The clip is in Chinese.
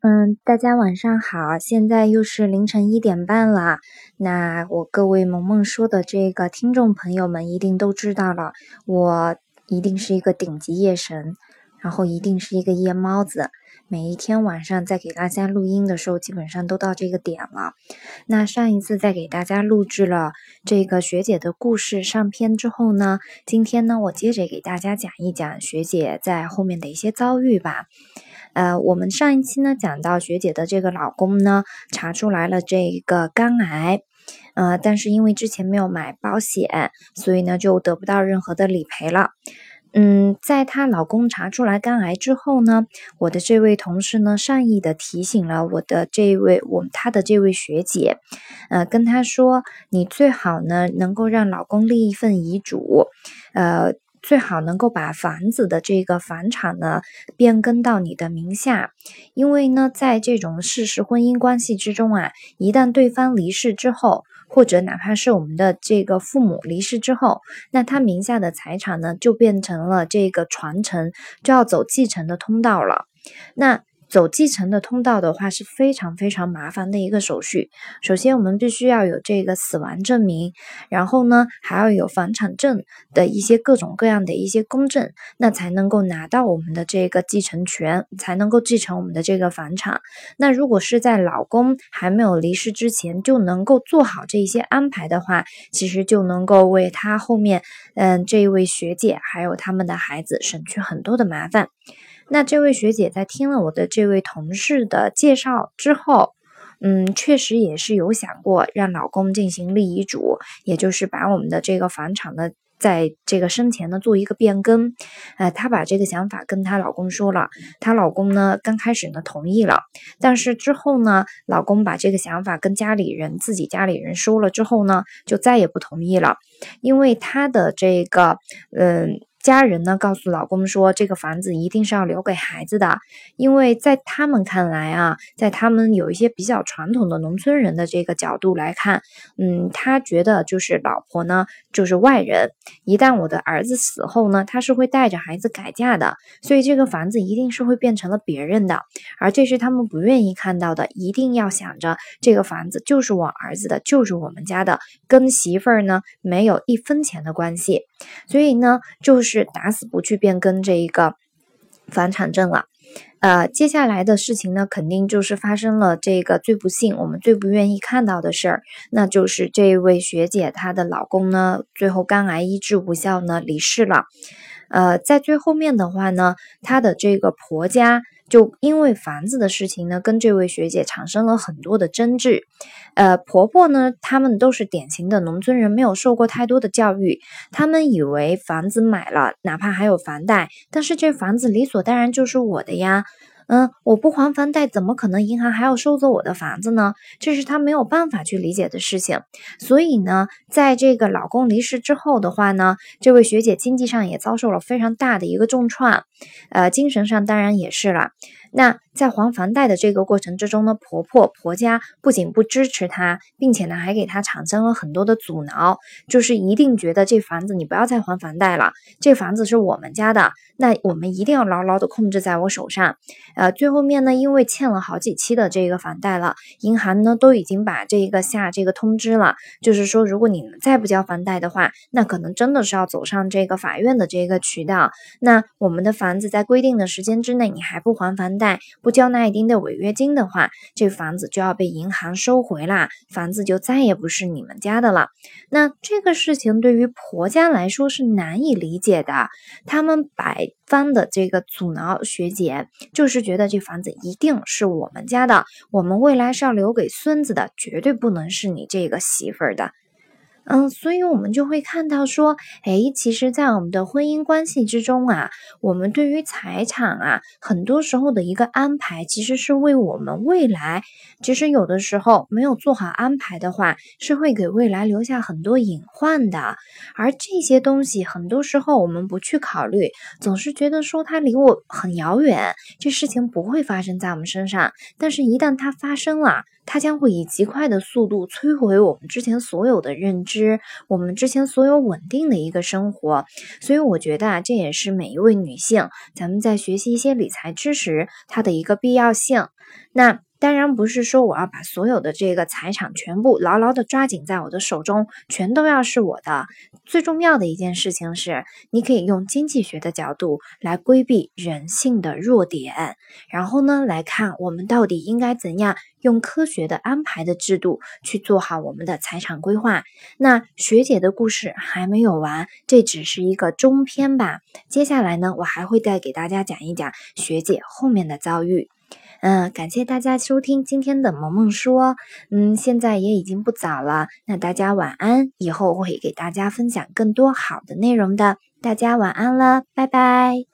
嗯，大家晚上好，现在又是凌晨一点半了。那我各位萌萌说的这个听众朋友们一定都知道了，我一定是一个顶级夜神，然后一定是一个夜猫子。每一天晚上在给大家录音的时候，基本上都到这个点了。那上一次在给大家录制了这个学姐的故事上篇之后呢，今天呢我接着给大家讲一讲学姐在后面的一些遭遇吧。呃，我们上一期呢讲到学姐的这个老公呢查出来了这个肝癌，呃，但是因为之前没有买保险，所以呢就得不到任何的理赔了。嗯，在她老公查出来肝癌之后呢，我的这位同事呢善意的提醒了我的这位我她的这位学姐，呃，跟她说你最好呢能够让老公立一份遗嘱，呃。最好能够把房子的这个房产呢变更到你的名下，因为呢，在这种事实婚姻关系之中啊，一旦对方离世之后，或者哪怕是我们的这个父母离世之后，那他名下的财产呢就变成了这个传承，就要走继承的通道了。那。走继承的通道的话是非常非常麻烦的一个手续。首先，我们必须要有这个死亡证明，然后呢，还要有房产证的一些各种各样的一些公证，那才能够拿到我们的这个继承权，才能够继承我们的这个房产。那如果是在老公还没有离世之前就能够做好这一些安排的话，其实就能够为他后面，嗯，这一位学姐还有他们的孩子省去很多的麻烦。那这位学姐在听了我的这位同事的介绍之后，嗯，确实也是有想过让老公进行立遗嘱，也就是把我们的这个房产呢，在这个生前呢做一个变更。呃，她把这个想法跟她老公说了，她老公呢刚开始呢同意了，但是之后呢，老公把这个想法跟家里人自己家里人说了之后呢，就再也不同意了，因为他的这个，嗯。家人呢告诉老公说，这个房子一定是要留给孩子的，因为在他们看来啊，在他们有一些比较传统的农村人的这个角度来看，嗯，他觉得就是老婆呢就是外人，一旦我的儿子死后呢，他是会带着孩子改嫁的，所以这个房子一定是会变成了别人的，而这是他们不愿意看到的，一定要想着这个房子就是我儿子的，就是我们家的，跟媳妇儿呢没有一分钱的关系，所以呢就是。打死不去变更这一个房产证了，呃，接下来的事情呢，肯定就是发生了这个最不幸，我们最不愿意看到的事儿，那就是这位学姐她的老公呢，最后肝癌医治无效呢，离世了。呃，在最后面的话呢，她的这个婆家。就因为房子的事情呢，跟这位学姐产生了很多的争执。呃，婆婆呢，他们都是典型的农村人，没有受过太多的教育，他们以为房子买了，哪怕还有房贷，但是这房子理所当然就是我的呀。嗯，我不还房贷，怎么可能银行还要收走我的房子呢？这是他没有办法去理解的事情。所以呢，在这个老公离世之后的话呢，这位学姐经济上也遭受了非常大的一个重创，呃，精神上当然也是了。那在还房贷的这个过程之中呢，婆婆婆家不仅不支持她，并且呢还给她产生了很多的阻挠，就是一定觉得这房子你不要再还房贷了，这房子是我们家的，那我们一定要牢牢的控制在我手上。呃，最后面呢，因为欠了好几期的这个房贷了，银行呢都已经把这个下这个通知了，就是说如果你再不交房贷的话，那可能真的是要走上这个法院的这个渠道。那我们的房子在规定的时间之内你还不还房，贷不交纳一定的违约金的话，这房子就要被银行收回啦，房子就再也不是你们家的了。那这个事情对于婆家来说是难以理解的，他们百方的这个阻挠学姐，就是觉得这房子一定是我们家的，我们未来是要留给孙子的，绝对不能是你这个媳妇儿的。嗯，所以我们就会看到说，哎，其实，在我们的婚姻关系之中啊，我们对于财产啊，很多时候的一个安排，其实是为我们未来。其实有的时候没有做好安排的话，是会给未来留下很多隐患的。而这些东西，很多时候我们不去考虑，总是觉得说它离我很遥远，这事情不会发生在我们身上。但是，一旦它发生了，它将会以极快的速度摧毁我们之前所有的认知，我们之前所有稳定的一个生活。所以我觉得啊，这也是每一位女性，咱们在学习一些理财知识它的一个必要性。那。当然不是说我要把所有的这个财产全部牢牢的抓紧在我的手中，全都要是我的。最重要的一件事情是，你可以用经济学的角度来规避人性的弱点，然后呢来看我们到底应该怎样用科学的安排的制度去做好我们的财产规划。那学姐的故事还没有完，这只是一个中篇吧。接下来呢，我还会再给大家讲一讲学姐后面的遭遇。嗯，感谢大家收听今天的萌萌说。嗯，现在也已经不早了，那大家晚安。以后会给大家分享更多好的内容的，大家晚安了，拜拜。